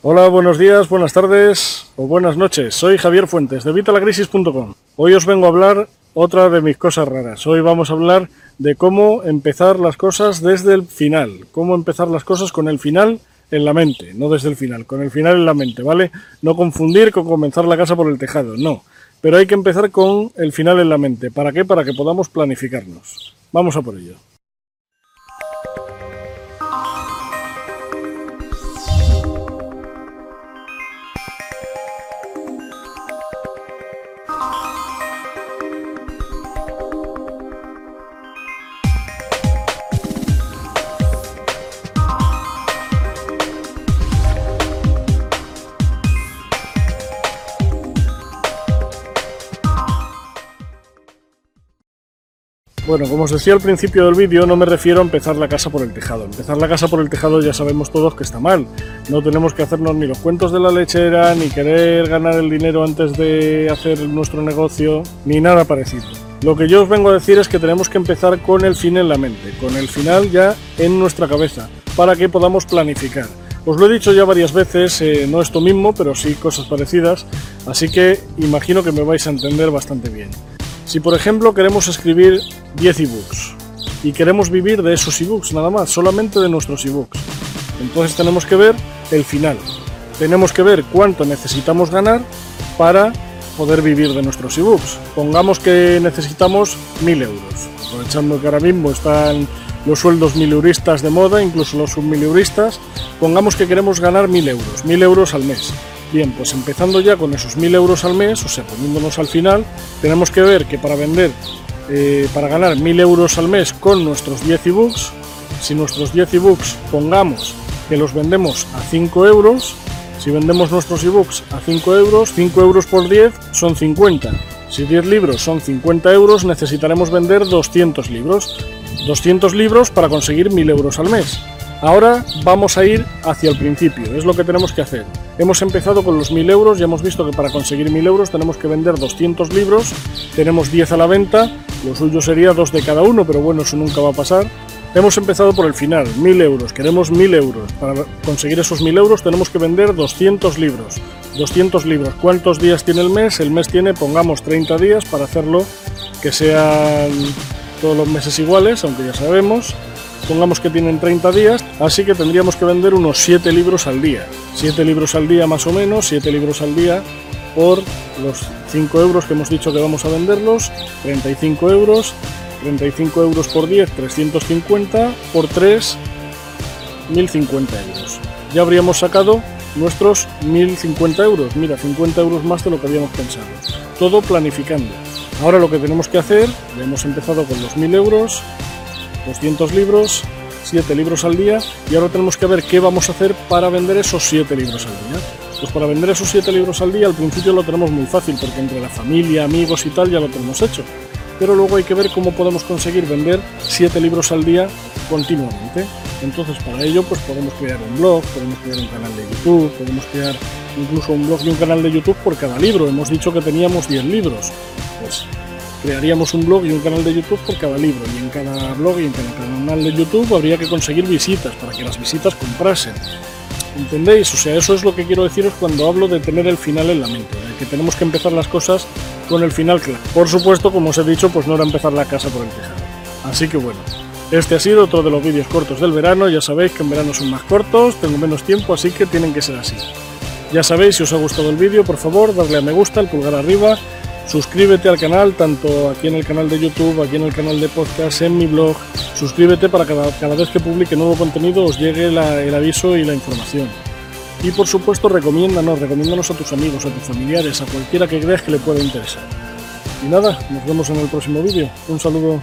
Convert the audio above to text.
Hola, buenos días, buenas tardes o buenas noches. Soy Javier Fuentes de Vitalacrisis.com. Hoy os vengo a hablar otra de mis cosas raras. Hoy vamos a hablar de cómo empezar las cosas desde el final, cómo empezar las cosas con el final en la mente, no desde el final, con el final en la mente, ¿vale? No confundir con comenzar la casa por el tejado, no. Pero hay que empezar con el final en la mente. ¿Para qué? Para que podamos planificarnos. Vamos a por ello. Bye. Bueno, como os decía al principio del vídeo, no me refiero a empezar la casa por el tejado. Empezar la casa por el tejado ya sabemos todos que está mal. No tenemos que hacernos ni los cuentos de la lechera, ni querer ganar el dinero antes de hacer nuestro negocio, ni nada parecido. Lo que yo os vengo a decir es que tenemos que empezar con el fin en la mente, con el final ya en nuestra cabeza, para que podamos planificar. Os lo he dicho ya varias veces, eh, no esto mismo, pero sí cosas parecidas, así que imagino que me vais a entender bastante bien. Si por ejemplo queremos escribir 10 ebooks y queremos vivir de esos ebooks nada más, solamente de nuestros ebooks, entonces tenemos que ver el final. Tenemos que ver cuánto necesitamos ganar para poder vivir de nuestros ebooks. Pongamos que necesitamos 1000 euros, aprovechando que ahora mismo están los sueldos mileuristas de moda, incluso los submileuristas, pongamos que queremos ganar 1000 euros, 1000 euros al mes. Bien, pues empezando ya con esos 1000 euros al mes, o sea, poniéndonos al final, tenemos que ver que para vender, eh, para ganar 1000 euros al mes con nuestros 10 ebooks, si nuestros 10 ebooks pongamos que los vendemos a 5 euros, si vendemos nuestros ebooks a 5 euros, 5 euros por 10 son 50. Si 10 libros son 50 euros, necesitaremos vender 200 libros. 200 libros para conseguir 1000 euros al mes. Ahora vamos a ir hacia el principio, es lo que tenemos que hacer. Hemos empezado con los 1000 euros, ya hemos visto que para conseguir 1000 euros tenemos que vender 200 libros, tenemos 10 a la venta, lo suyo sería 2 de cada uno, pero bueno, eso nunca va a pasar. Hemos empezado por el final, 1000 euros, queremos 1000 euros. Para conseguir esos 1000 euros tenemos que vender 200 libros. 200 libros, ¿cuántos días tiene el mes? El mes tiene, pongamos, 30 días para hacerlo que sean todos los meses iguales, aunque ya sabemos pongamos que tienen 30 días, así que tendríamos que vender unos 7 libros al día. 7 libros al día más o menos, 7 libros al día por los 5 euros que hemos dicho que vamos a venderlos, 35 euros, 35 euros por 10, 350, por 3, 1050 euros. Ya habríamos sacado nuestros 1050 euros, mira, 50 euros más de lo que habíamos pensado. Todo planificando. Ahora lo que tenemos que hacer, ya hemos empezado con los 1000 euros, 200 libros, 7 libros al día y ahora tenemos que ver qué vamos a hacer para vender esos 7 libros al día. Pues para vender esos 7 libros al día al principio lo tenemos muy fácil porque entre la familia, amigos y tal ya lo tenemos hecho. Pero luego hay que ver cómo podemos conseguir vender 7 libros al día continuamente. Entonces para ello pues podemos crear un blog, podemos crear un canal de YouTube, podemos crear incluso un blog y un canal de YouTube por cada libro. Hemos dicho que teníamos 10 libros. Pues crearíamos un blog y un canal de YouTube por cada libro y en cada blog y en cada canal de YouTube habría que conseguir visitas para que las visitas comprasen. ¿Entendéis? O sea, eso es lo que quiero deciros cuando hablo de tener el final en la mente, de que tenemos que empezar las cosas con el final claro. Por supuesto, como os he dicho, pues no era empezar la casa por el tejado. Así que bueno, este ha sido otro de los vídeos cortos del verano, ya sabéis que en verano son más cortos, tengo menos tiempo, así que tienen que ser así. Ya sabéis, si os ha gustado el vídeo, por favor, darle a me gusta, el pulgar arriba, suscríbete al canal, tanto aquí en el canal de YouTube, aquí en el canal de podcast, en mi blog. Suscríbete para cada, cada vez que publique nuevo contenido os llegue el aviso y la información. Y por supuesto, recomiéndanos, recomiéndanos a tus amigos, a tus familiares, a cualquiera que creas que le pueda interesar. Y nada, nos vemos en el próximo vídeo. Un saludo.